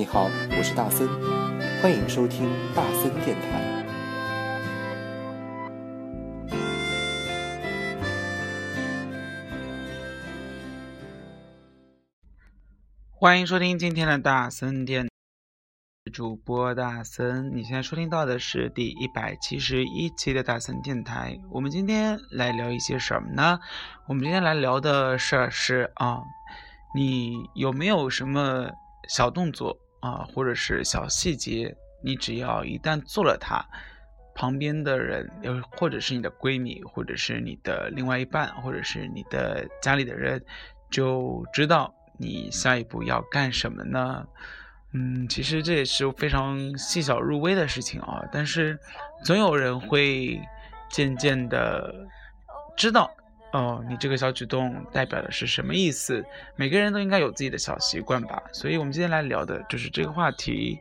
你好，我是大森，欢迎收听大森电台。欢迎收听今天的大森电，主播大森。你现在收听到的是第一百七十一期的大森电台。我们今天来聊一些什么呢？我们今天来聊的事儿是啊，你有没有什么小动作？啊，或者是小细节，你只要一旦做了它，旁边的人，又或者是你的闺蜜，或者是你的另外一半，或者是你的家里的人，就知道你下一步要干什么呢？嗯，其实这也是非常细小入微的事情啊，但是总有人会渐渐的知道。哦，你这个小举动代表的是什么意思？每个人都应该有自己的小习惯吧。所以，我们今天来聊的就是这个话题。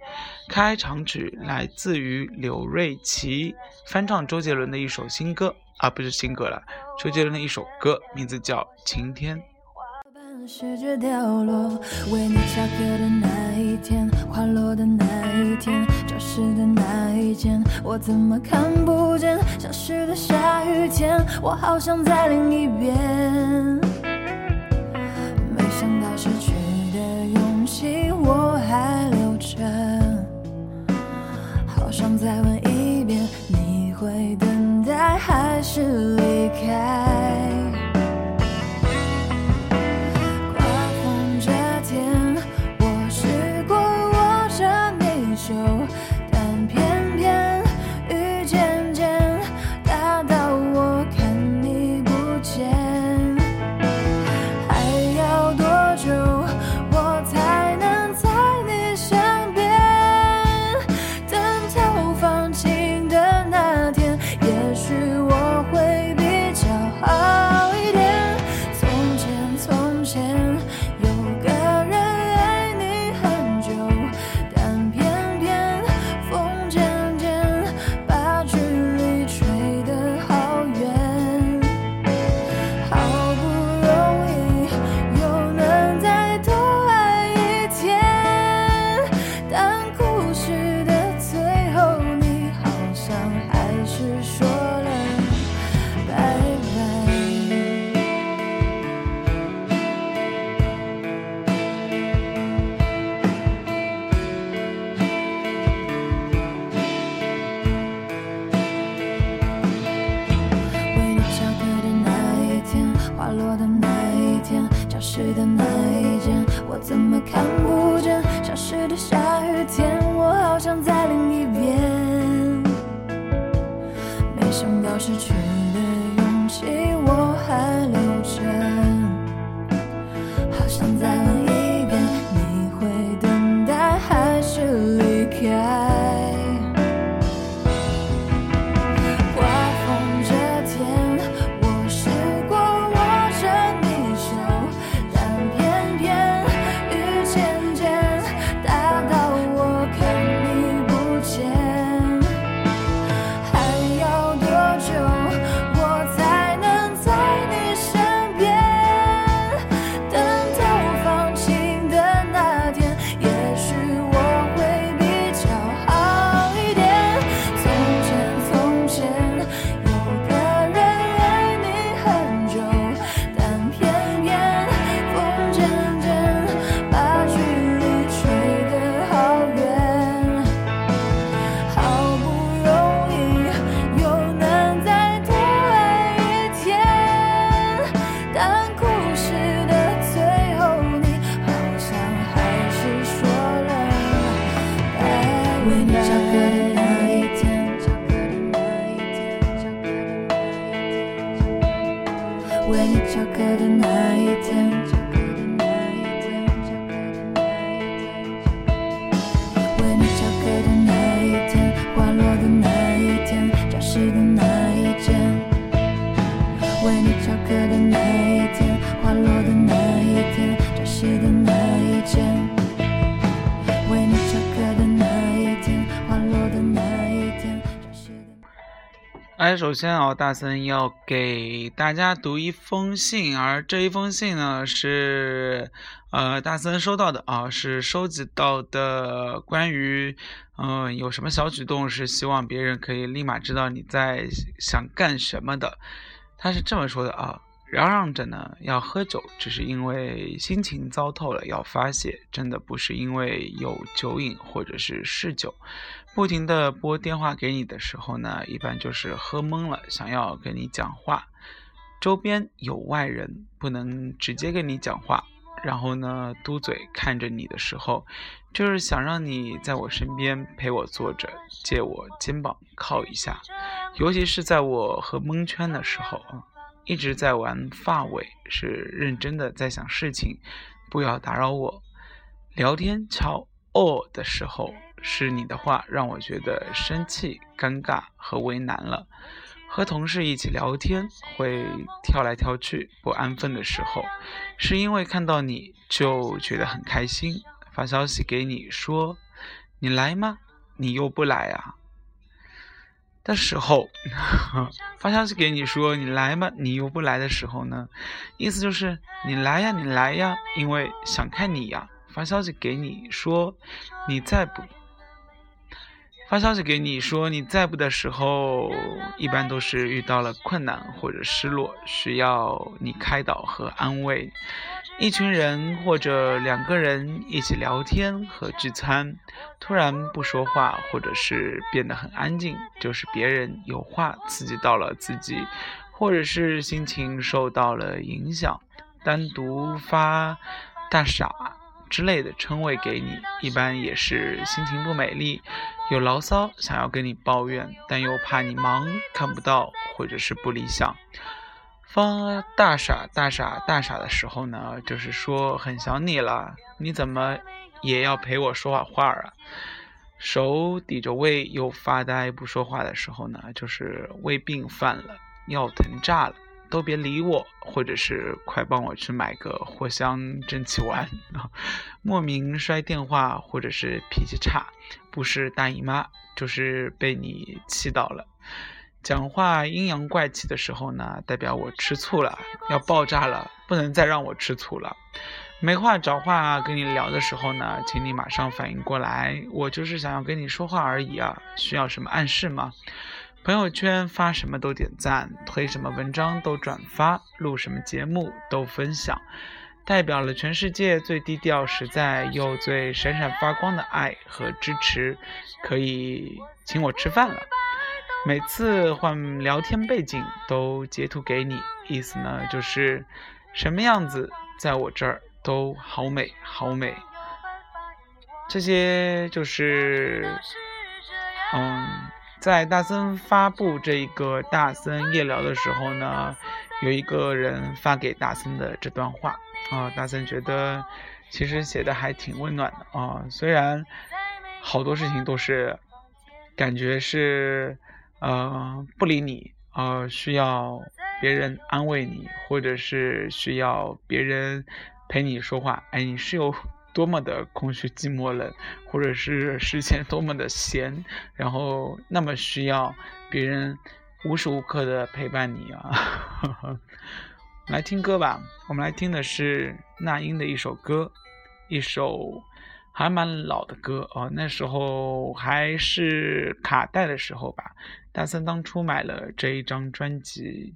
开场曲来自于刘瑞琦翻唱周杰伦的一首新歌，啊，不是新歌了，周杰伦的一首歌，名字叫《晴天》。世界掉落，为你下课的那一天，花落的那一天，教室的那一间，我怎么看不见？消失的下雨天，我好想在另一边。没想到失去的勇气我还留着，好想再问一遍，你会等待还是离开？首先啊，大森要给大家读一封信，而这一封信呢是，呃，大森收到的啊，是收集到的关于，嗯，有什么小举动是希望别人可以立马知道你在想干什么的。他是这么说的啊。嚷嚷着呢要喝酒，只是因为心情糟透了要发泄，真的不是因为有酒瘾或者是嗜酒。不停的拨电话给你的时候呢，一般就是喝懵了，想要跟你讲话。周边有外人，不能直接跟你讲话，然后呢嘟嘴看着你的时候，就是想让你在我身边陪我坐着，借我肩膀靠一下，尤其是在我喝蒙圈的时候啊一直在玩发尾，是认真的在想事情，不要打扰我。聊天敲哦的时候，是你的话让我觉得生气、尴尬和为难了。和同事一起聊天会跳来跳去不安分的时候，是因为看到你就觉得很开心。发消息给你说你来吗？你又不来啊？的时候，发消息给你说你来吗？你又不来的时候呢？意思就是你来呀，你来呀，因为想看你呀。发消息给你说你再不？发消息给你说你在不的时候，一般都是遇到了困难或者失落，需要你开导和安慰。一群人或者两个人一起聊天和聚餐，突然不说话，或者是变得很安静，就是别人有话刺激到了自己，或者是心情受到了影响，单独发大傻之类的称谓给你，一般也是心情不美丽，有牢骚想要跟你抱怨，但又怕你忙看不到，或者是不理想。发大傻大傻大傻的时候呢，就是说很想你了，你怎么也要陪我说会话啊？手抵着胃又发呆不说话的时候呢，就是胃病犯了，尿疼炸了，都别理我，或者是快帮我去买个藿香正气丸。莫名摔电话或者是脾气差，不是大姨妈就是被你气到了。讲话阴阳怪气的时候呢，代表我吃醋了，要爆炸了，不能再让我吃醋了。没话找话跟你聊的时候呢，请你马上反应过来，我就是想要跟你说话而已啊，需要什么暗示吗？朋友圈发什么都点赞，推什么文章都转发，录什么节目都分享，代表了全世界最低调、实在又最闪闪发光的爱和支持，可以请我吃饭了。每次换聊天背景都截图给你，意思呢就是什么样子在我这儿都好美好美。这些就是，嗯，在大森发布这一个大森夜聊的时候呢，有一个人发给大森的这段话啊，大森觉得其实写的还挺温暖的啊，虽然好多事情都是感觉是。呃，不理你，呃，需要别人安慰你，或者是需要别人陪你说话。哎，你是有多么的空虚、寂寞、冷，或者是时间多么的闲，然后那么需要别人无时无刻的陪伴你啊！来听歌吧，我们来听的是那英的一首歌，一首。还蛮老的歌哦，那时候还是卡带的时候吧。大森当初买了这一张专辑，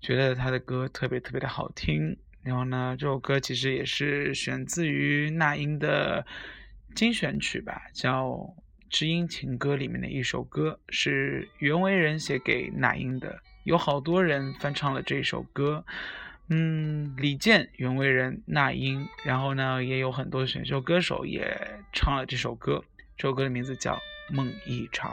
觉得他的歌特别特别的好听。然后呢，这首歌其实也是选自于那英的精选曲吧，叫《知音情歌》里面的一首歌，是袁惟仁写给那英的。有好多人翻唱了这首歌。嗯，李健、袁惟仁、那英，然后呢，也有很多选秀歌手也唱了这首歌。这首歌的名字叫《梦一场》。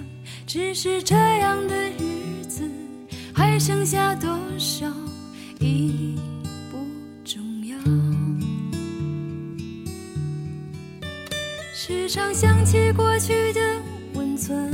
只是这样的日子，还剩下多少已不重要。时常想起过去的温存，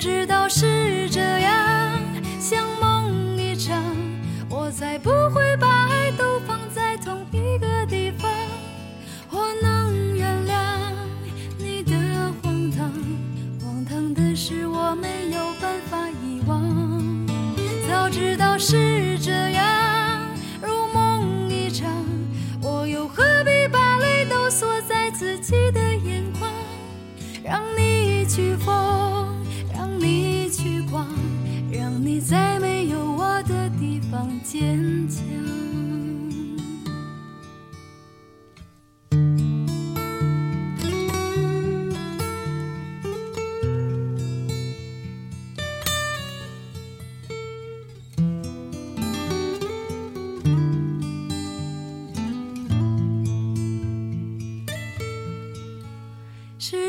知道是这样，像梦一场，我才不会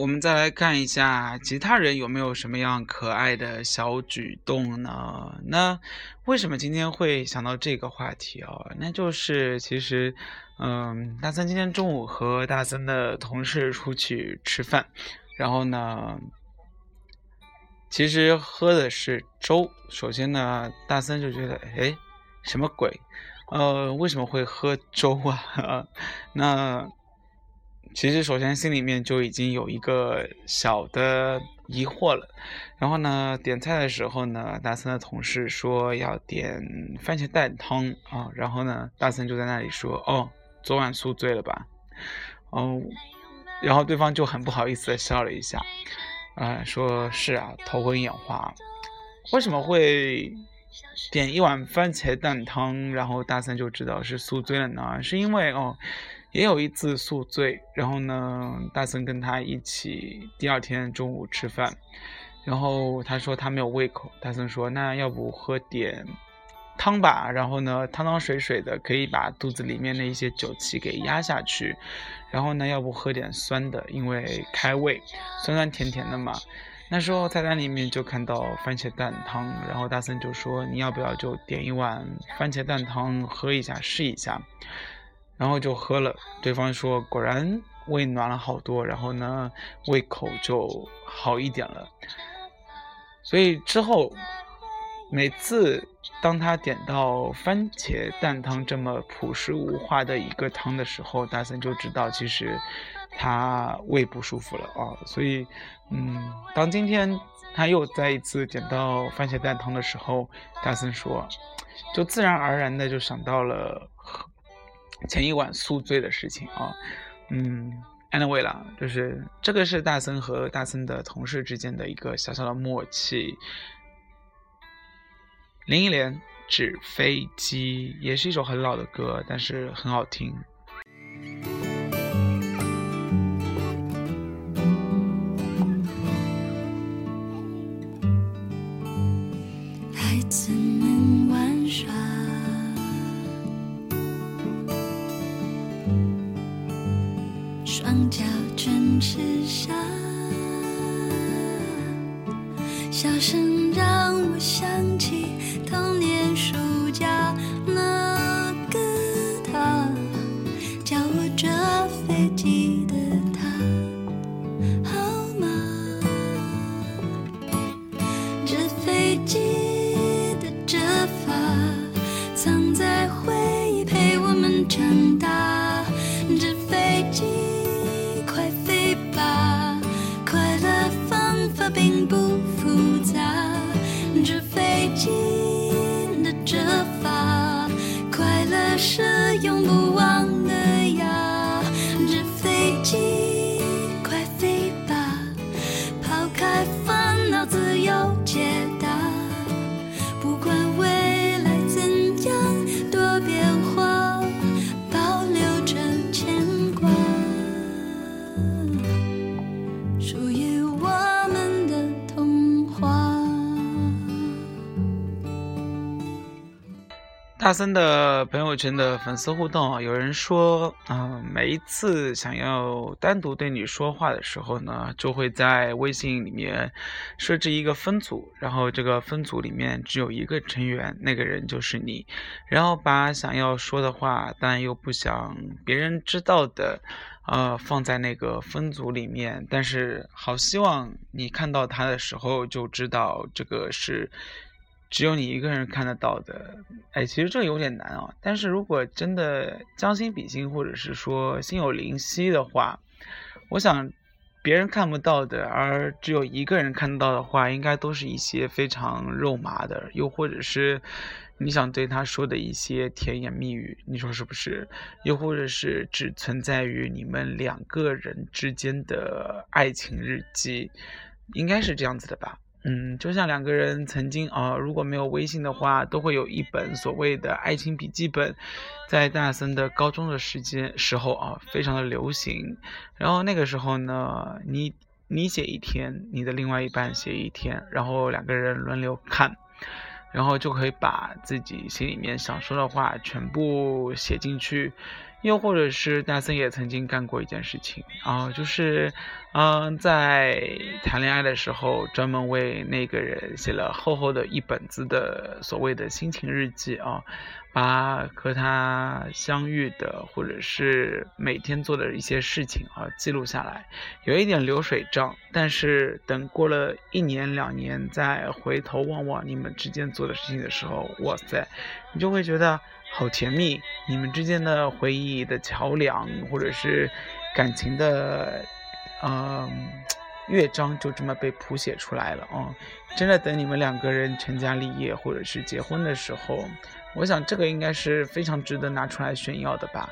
我们再来看一下其他人有没有什么样可爱的小举动呢？那为什么今天会想到这个话题哦？那就是其实，嗯，大森今天中午和大森的同事出去吃饭，然后呢，其实喝的是粥。首先呢，大森就觉得，哎，什么鬼？呃，为什么会喝粥啊？那其实首先心里面就已经有一个小的疑惑了。然后呢，点菜的时候呢，大森的同事说要点番茄蛋汤啊，然后呢，大森就在那里说，哦，昨晚宿醉了吧？哦，然后对方就很不好意思的笑了一下，啊、说是啊，头昏眼花。为什么会点一碗番茄蛋汤，然后大森就知道是宿醉了呢？是因为哦，也有一次宿醉，然后呢，大森跟他一起第二天中午吃饭，然后他说他没有胃口，大森说那要不喝点汤吧，然后呢，汤汤水水的可以把肚子里面的一些酒气给压下去，然后呢，要不喝点酸的，因为开胃，酸酸甜甜的嘛。那时候菜单里面就看到番茄蛋汤，然后大森就说你要不要就点一碗番茄蛋汤喝一下试一下，然后就喝了，对方说果然胃暖了好多，然后呢胃口就好一点了。所以之后每次当他点到番茄蛋汤这么朴实无华的一个汤的时候，大森就知道其实他胃不舒服了啊。所以，嗯，当今天他又再一次点到番茄蛋汤的时候，大森说，就自然而然的就想到了前一晚宿醉的事情啊。嗯，anyway 啦，就是这个是大森和大森的同事之间的一个小小的默契。林忆莲《纸飞机》也是一首很老的歌，但是很好听。阿森的朋友圈的粉丝互动啊，有人说，嗯、每一次想要单独对你说话的时候呢，就会在微信里面设置一个分组，然后这个分组里面只有一个成员，那个人就是你，然后把想要说的话，但又不想别人知道的，呃，放在那个分组里面，但是好希望你看到他的时候就知道这个是。只有你一个人看得到的，哎，其实这有点难啊。但是如果真的将心比心，或者是说心有灵犀的话，我想别人看不到的，而只有一个人看到的话，应该都是一些非常肉麻的，又或者是你想对他说的一些甜言蜜语，你说是不是？又或者是只存在于你们两个人之间的爱情日记，应该是这样子的吧？嗯，就像两个人曾经啊、如果没有微信的话，都会有一本所谓的爱情笔记本，在大森的高中的时间时候啊，非常的流行。然后那个时候呢，你你写一天，你的另外一半写一天，然后两个人轮流看，然后就可以把自己心里面想说的话全部写进去。又或者是大森也曾经干过一件事情啊、就是，嗯、在谈恋爱的时候，专门为那个人写了厚厚的一本子的所谓的心情日记啊，把和他相遇的或者是每天做的一些事情啊记录下来，有一点流水账，但是等过了一年两年再回头望望你们之间做的事情的时候，哇塞，你就会觉得好甜蜜，你们之间的回忆的桥梁，或者是感情的，嗯、乐章就这么被谱写出来了啊、真的等你们两个人成家立业或者是结婚的时候，我想这个应该是非常值得拿出来炫耀的吧。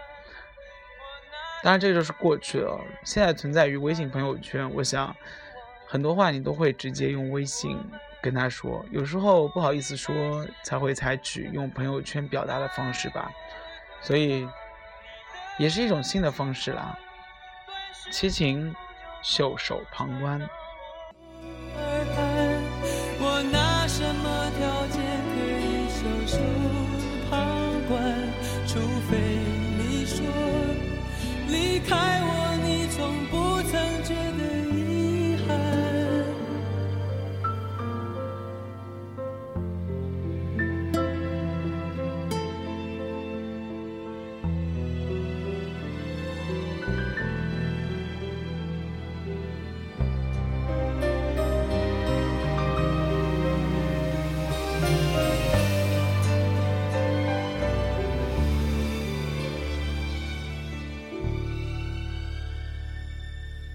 当然，这就是过去了。现在存在于微信朋友圈，我想很多话你都会直接用微信跟他说，有时候不好意思说，才会采取用朋友圈表达的方式吧。所以，也是一种新的方式啦。七情袖手旁观。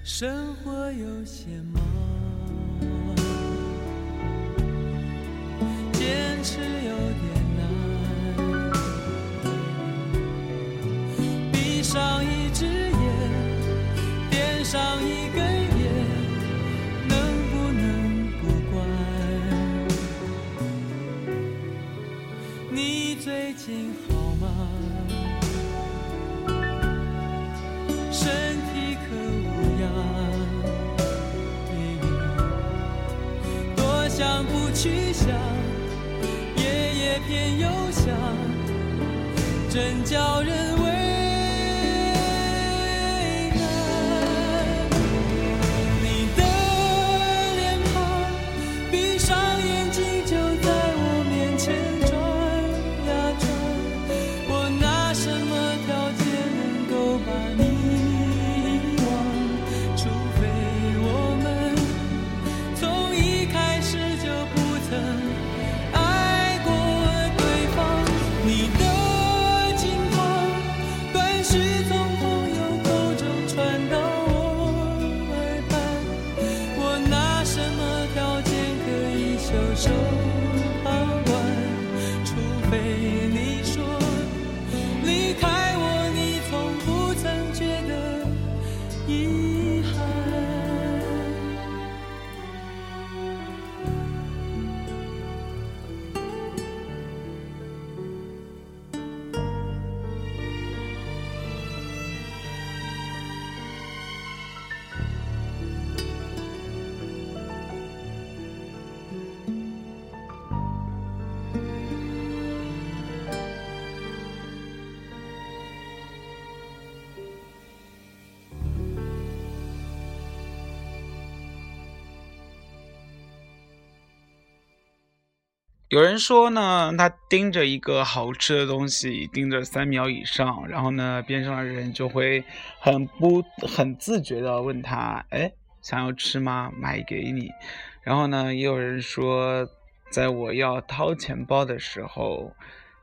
生活有些忙，夜夜偏又想，真叫人有人说呢，他盯着一个好吃的东西盯着三秒以上，然后呢，边上的人就会很不很自觉的问他：“哎，想要吃吗？买给你。”然后呢，也有人说，在我要掏钱包的时候，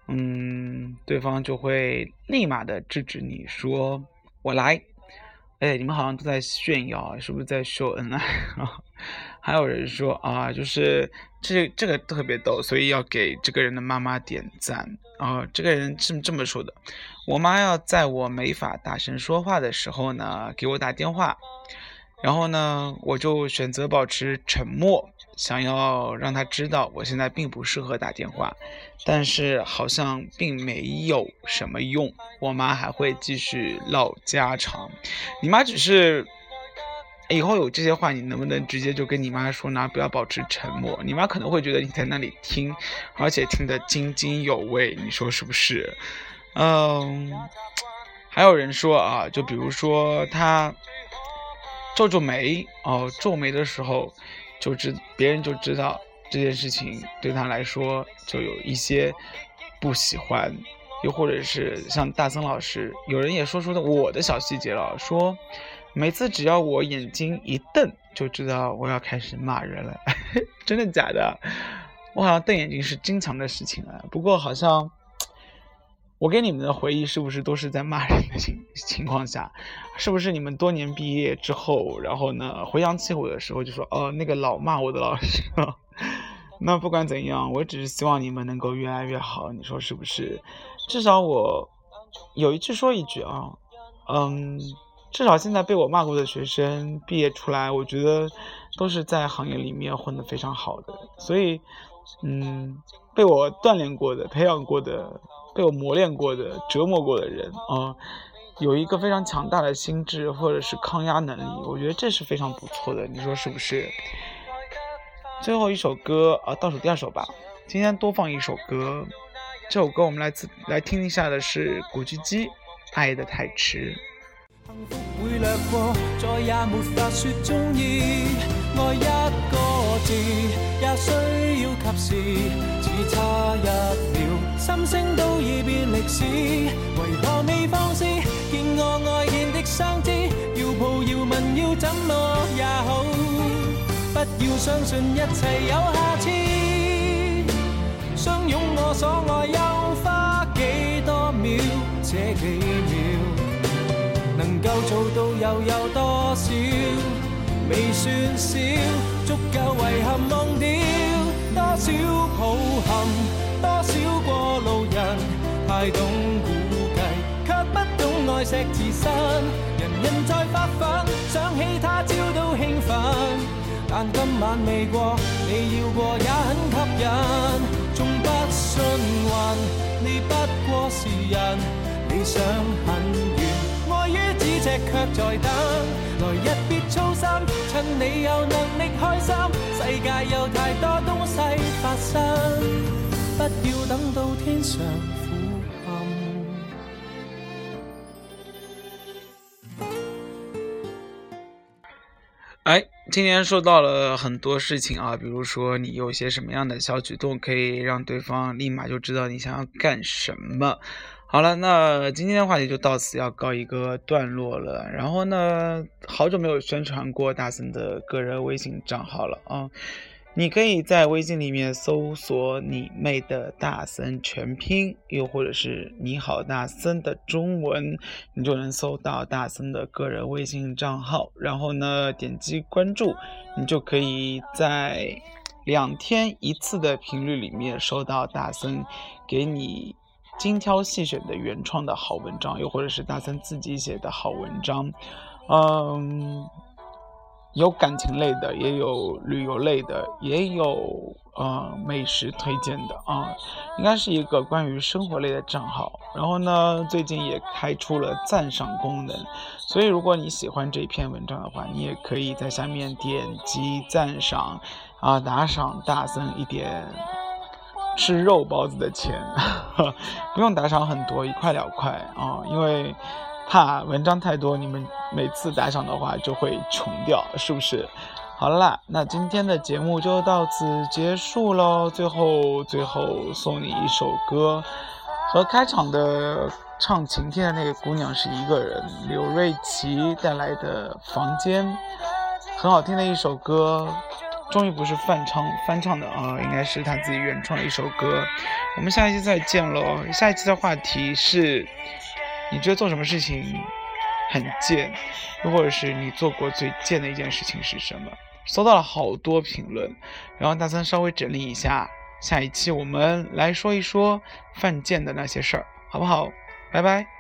嗯，对方就会立马的制止你说：“我来。”哎，你们好像都在炫耀，是不是在秀恩爱啊？还有人说啊，就是这这个特别逗，所以要给这个人的妈妈点赞啊。这个人是这么说的：我妈要在我没法大声说话的时候呢，给我打电话，然后呢，我就选择保持沉默，想要让她知道我现在并不适合打电话，但是好像并没有什么用。我妈还会继续唠家常，你妈只是。以后有这些话，你能不能直接就跟你妈说呢？不要保持沉默。你妈可能会觉得你在那里听，而且听得津津有味。你说是不是？嗯，还有人说啊，就比如说他皱皱眉哦，皱眉的时候就知别人就知道这件事情对他来说就有一些不喜欢，又或者是像大森老师，有人也说出了我的小细节了，说。每次只要我眼睛一瞪，就知道我要开始骂人了。真的假的？我好像瞪眼睛是经常的事情啊。不过好像我给你们的回忆是不是都是在骂人的情 情况下？是不是你们多年毕业之后，然后呢回想起我的时候就说哦那个老骂我的老师？那不管怎样，我只是希望你们能够越来越好。你说是不是？至少我有一句说一句啊，嗯。至少现在被我骂过的学生毕业出来，我觉得都是在行业里面混得非常好的。所以，嗯，被我锻炼过的、培养过的、被我磨练过的、折磨过的人啊，有一个非常强大的心智或者是抗压能力，我觉得这是非常不错的。你说是不是？最后一首歌啊，倒数第二首吧。今天多放一首歌，这首歌我们来自来听一下的是古巨基《爱的太迟》。幸福會掠過，再也沒法說中意。愛一個字，也需要及時，只差一秒，心聲都已變歷史。為何未放肆？見我愛見的相知，要抱要吻要怎么也好，不要相信一切有下次。相擁我所愛，又花幾多秒？這幾秒。能夠做到又有多少？未算少，足夠遺憾忘掉。多少抱憾，多少過路人，太懂估計，卻不懂愛惜自身。人人在發奮，想起他朝都興奮。但今晚未過，你要過也很吸引。縱不信運，你不過是人，理想很。於咫尺卻在等，來日別操心，趁你有能力開心，世界有太多东西发生。不要等到天上俯瞰。哎，今天说到了很多事情啊，比如说你有些什么样的小举动，可以让对方立马就知道你想要干什么。好了，那今天的话题就到此要告一个段落了。然后呢，好久没有宣传过大森的个人微信账号了啊。你可以在微信里面搜索“你妹的大森”全拼，又或者是“你好大森”的中文，你就能搜到大森的个人微信账号。然后呢，点击关注，你就可以在两天一次的频率里面收到大森给你精挑细选的原创的好文章，又或者是大森自己写的好文章。嗯。有感情类的，也有旅游类的，也有呃美食推荐的啊，应该是一个关于生活类的账号。然后呢，最近也开出了赞赏功能，所以如果你喜欢这篇文章的话，你也可以在下面点击赞赏啊，打赏大森一点吃肉包子的钱，不用打赏很多，一块两块啊，因为。怕文章太多，你们每次打赏的话就会穷掉，是不是？好啦，那今天的节目就到此结束喽。最后，最后送你一首歌，和开场的唱晴天的那个姑娘是一个人，刘瑞琦带来的《房间》，很好听的一首歌，终于不是翻唱翻唱的啊，应该是他自己原创的一首歌。我们下一期再见喽，下一期的话题是。你觉得做什么事情很贱，又或者是你做过最贱的一件事情是什么？收到了好多评论，然后大三稍微整理一下，下一期我们来说一说犯贱的那些事儿，好不好？拜拜。